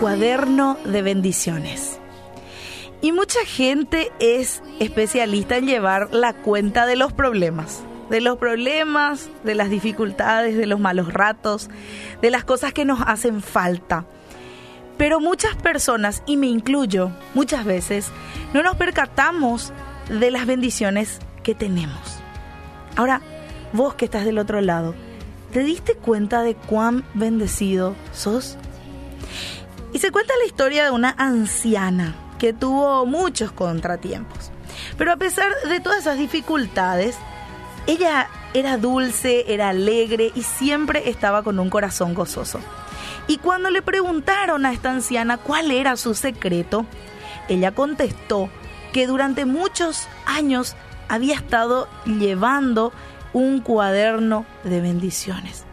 cuaderno de bendiciones. Y mucha gente es especialista en llevar la cuenta de los problemas. De los problemas, de las dificultades, de los malos ratos, de las cosas que nos hacen falta. Pero muchas personas, y me incluyo muchas veces, no nos percatamos de las bendiciones que tenemos. Ahora, vos que estás del otro lado, ¿te diste cuenta de cuán bendecido sos? Y se cuenta la historia de una anciana que tuvo muchos contratiempos. Pero a pesar de todas esas dificultades, ella era dulce, era alegre y siempre estaba con un corazón gozoso. Y cuando le preguntaron a esta anciana cuál era su secreto, ella contestó que durante muchos años había estado llevando un cuaderno de bendiciones.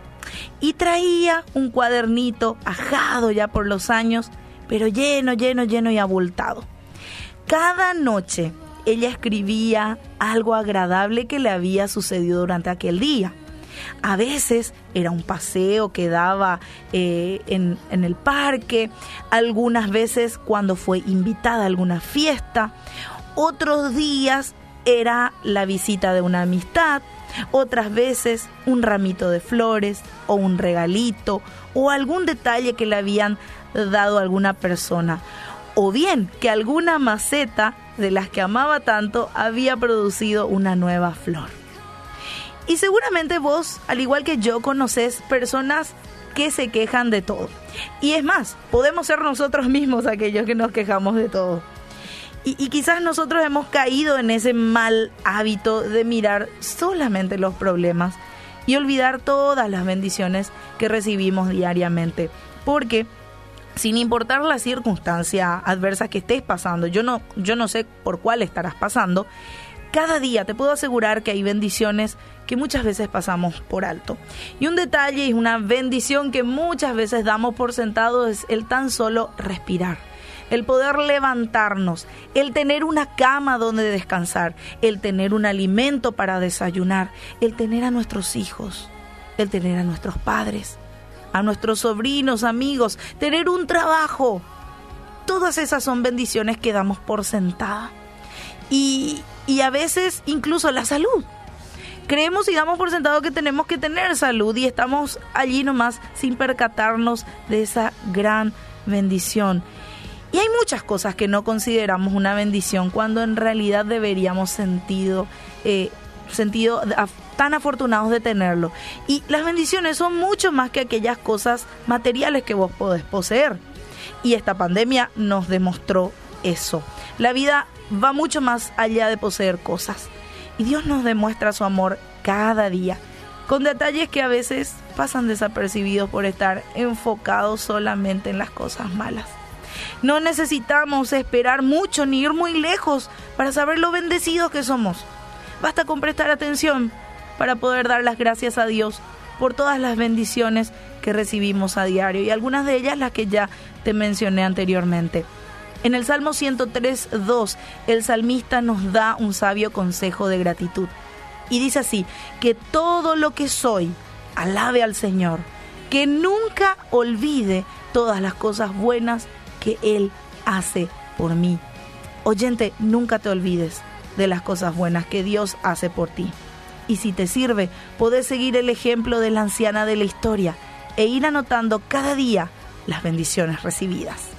Y traía un cuadernito ajado ya por los años pero lleno, lleno, lleno y abultado. Cada noche ella escribía algo agradable que le había sucedido durante aquel día. A veces era un paseo que daba eh, en, en el parque, algunas veces cuando fue invitada a alguna fiesta, otros días era la visita de una amistad, otras veces un ramito de flores o un regalito o algún detalle que le habían dado a alguna persona. O bien que alguna maceta de las que amaba tanto había producido una nueva flor. Y seguramente vos, al igual que yo, conoces personas que se quejan de todo. Y es más, podemos ser nosotros mismos aquellos que nos quejamos de todo. Y, y, quizás nosotros hemos caído en ese mal hábito de mirar solamente los problemas y olvidar todas las bendiciones que recibimos diariamente. Porque sin importar la circunstancia adversa que estés pasando, yo no, yo no sé por cuál estarás pasando, cada día te puedo asegurar que hay bendiciones que muchas veces pasamos por alto. Y un detalle y una bendición que muchas veces damos por sentado es el tan solo respirar. El poder levantarnos, el tener una cama donde descansar, el tener un alimento para desayunar, el tener a nuestros hijos, el tener a nuestros padres, a nuestros sobrinos, amigos, tener un trabajo. Todas esas son bendiciones que damos por sentada. Y, y a veces incluso la salud. Creemos y damos por sentado que tenemos que tener salud y estamos allí nomás sin percatarnos de esa gran bendición. Y hay muchas cosas que no consideramos una bendición cuando en realidad deberíamos sentido, eh, sentido tan afortunados de tenerlo. Y las bendiciones son mucho más que aquellas cosas materiales que vos podés poseer. Y esta pandemia nos demostró eso. La vida va mucho más allá de poseer cosas. Y Dios nos demuestra su amor cada día, con detalles que a veces pasan desapercibidos por estar enfocados solamente en las cosas malas. No necesitamos esperar mucho ni ir muy lejos para saber lo bendecidos que somos. Basta con prestar atención para poder dar las gracias a Dios por todas las bendiciones que recibimos a diario y algunas de ellas las que ya te mencioné anteriormente. En el Salmo 103, 2, el salmista nos da un sabio consejo de gratitud. Y dice así, que todo lo que soy, alabe al Señor, que nunca olvide todas las cosas buenas que Él hace por mí. Oyente, nunca te olvides de las cosas buenas que Dios hace por ti y si te sirve, podés seguir el ejemplo de la anciana de la historia e ir anotando cada día las bendiciones recibidas.